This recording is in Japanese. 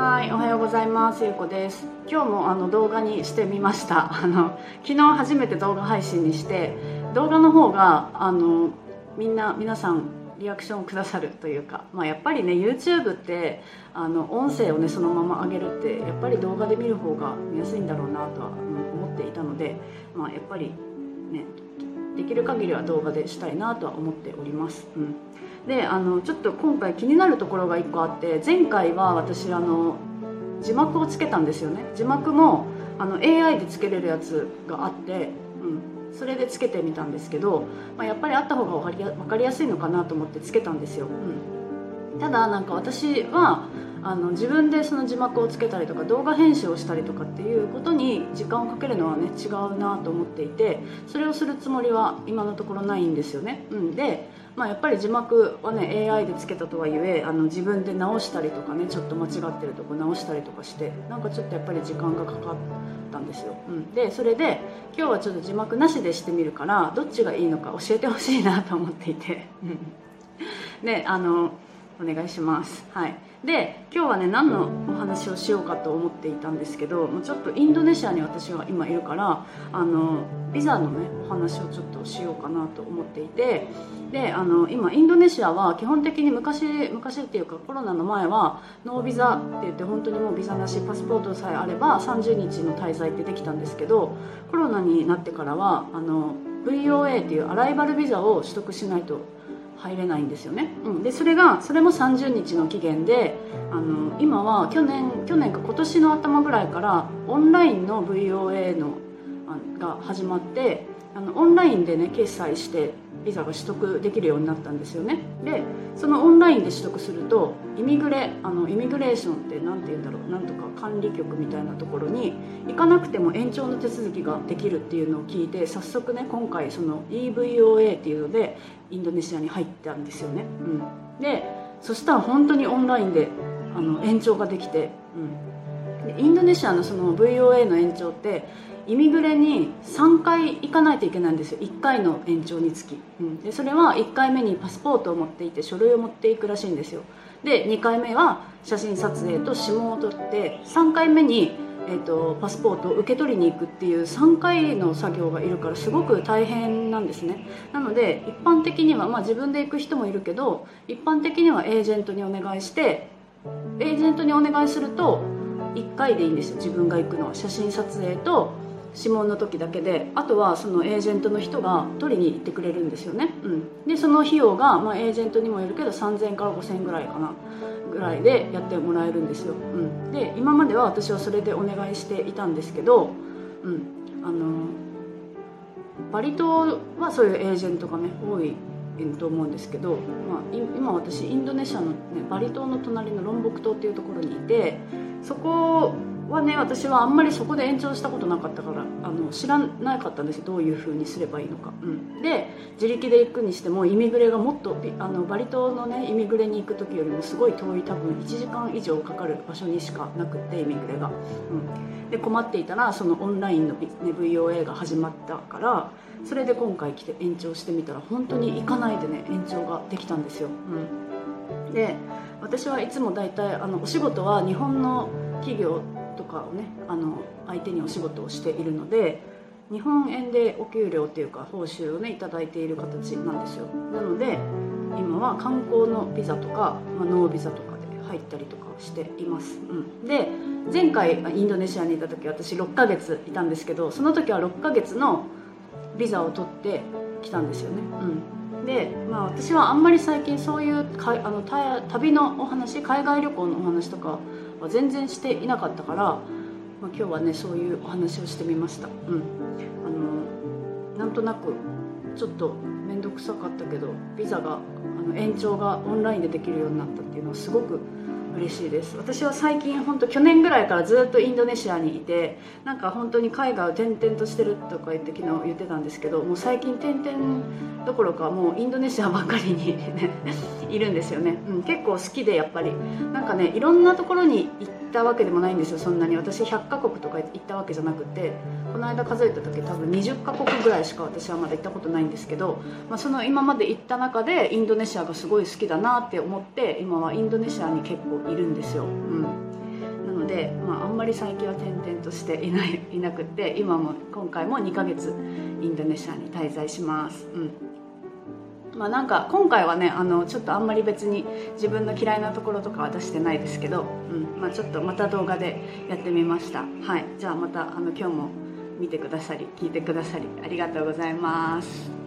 はい、おはようございます。ゆうこです。今日もあの動画にしてみました。あの昨日初めて動画配信にして、動画の方があのみんな皆さんリアクションをくださるというか、まあやっぱりね YouTube ってあの音声をねそのまま上げるってやっぱり動画で見る方が見やすいんだろうなとは思っていたので、まあやっぱりねできる限りは動画でしたいなとは思っております。うん。であのちょっと今回気になるところが1個あって前回は私あの字幕をつけたんですよね字幕もあの AI でつけれるやつがあって、うん、それでつけてみたんですけど、まあ、やっぱりあった方が分かりやすいのかなと思ってつけたんですよ、うん、ただなんか私はあの自分でその字幕をつけたりとか動画編集をしたりとかっていうことに時間をかけるのはね違うなと思っていてそれをするつもりは今のところないんですよね、うん、でまあ、やっぱり字幕はね AI でつけたとはいえあの自分で直したりとかねちょっと間違ってるとこ直したりとかしてなんかちょっとやっぱり時間がかかったんですよ、うん、でそれで今日はちょっと字幕なしでしてみるからどっちがいいのか教えてほしいなと思っていて。であのお願いします。はい。で今日はね何のお話をしようかと思っていたんですけどちょっとインドネシアに私は今いるからあのビザのねお話をちょっとしようかなと思っていてであの今インドネシアは基本的に昔昔っていうかコロナの前はノービザって言って本当にもうビザなしパスポートさえあれば30日の滞在ってできたんですけどコロナになってからはあの VOA っていうアライバルビザを取得しないと入れないんですよね、うん、でそれがそれも30日の期限であの今は去年去年か今年の頭ぐらいからオンラインの VOA のが始まってあのオンラインでね決済してビザが取得できるようになったんですよね。でそのオンラインで取得するとイミグレあのイミグレーションって何て言うんだろうなんとか管理局みたいなところに行かなくても延長の手続きができるっていうのを聞いて早速ね今回その EVOA っていうのでインドネシアに入ったんですよね、うん、でそしたら本当にオンラインであの延長ができて、うん、でインドネシアのその VOA の延長ってイミグレに3回行かないといけないんですよ。1回の延長につき、うん、でそれは1回目にパスポートを持っていて書類を持っていくらしいんですよ。で2回目は写真撮影と指紋を取って3回目に、えーと、パスポートを受け取りに行くっていう3回の作業がいるからすごく大変なんですね。なので一般的には、まあ、自分で行く人もいるけど一般的にはエージェントにお願いしてエージェントにお願いすると1回でいいんですよ。自分が行くのは。写真撮影と指紋の時だけであとはそのエージェントの人が取りに行ってくれるんですよね、うん、でその費用が、まあ、エージェントにもよるけど3000から5000ぐらいかなぐらいでやってもらえるんですよ、うん、で今までは私はそれでお願いしていたんですけど、うん、あのバリ島はそういうエージェントがね多いと思うんですけど、まあ、今私インドネシアの、ね、バリ島の隣のロンボク島っていうところにいてそこはね私はあんまりそこで延長したことなかったからあの知らなかったんですよ。どういうふうにすればいいのか、うん、で自力で行くにしてもイミグレがもっとあのバリ島のねイミグレに行く時よりもすごい遠い多分1時間以上かかる場所にしかなくってイミグレが、うん、で困っていたらそのオンラインの、ね、VOA が始まったからそれで今回来て延長してみたら本当に行かないでね延長ができたんですよ、うん、で私はいつも大体あのお仕事は日本の企業とかをねあの相手にお仕事をしているので日本円でお給料っていうか報酬をね頂いている形なんですよ。なので今は観光のビザとか、まあ、ノービザとかで入ったりとかしています、うん、で前回インドネシアにいた時私6ヶ月いたんですけどその時は6ヶ月のビザを取ってきたんですよね、うん、で、まあ、私はあんまり最近そういうかあの旅のお話海外旅行のお話とかは全然していなかったから、まあ、今日はねそういうお話をしてみました、うん、あのなんとなくちょっと面倒くさかったけどビザがあの延長がオンラインでできるようになったっていうのはすごく嬉しいです。私は最近本当去年ぐらいからずっとインドネシアにいてなんか本当に海外を転々としてるとか言って昨日言ってたんですけどもう最近転々どころかもうインドネシアばっかりに、ね、いるんですよね、うん、結構好きでやっぱり。なんかねいろんなところに行ってたわけでもないんですよそんなに。私100カ国とか行ったわけじゃなくてこの間数えた時多分20カ国ぐらいしか私はまだ行ったことないんですけど、まあ、その今まで行った中でインドネシアがすごい好きだなって思って今はインドネシアに結構いるんですよ、うん、なので、まあ、あんまり最近は転々としていないいなくって今も今回も2ヶ月インドネシアに滞在します。うん。まあ、なんか今回はねあのちょっとあんまり別に自分の嫌いなところとかは出してないですけど、うんまあ、ちょっとまた動画でやってみました。はい。じゃあまたあの今日も見てくださり聞いてくださりありがとうございます。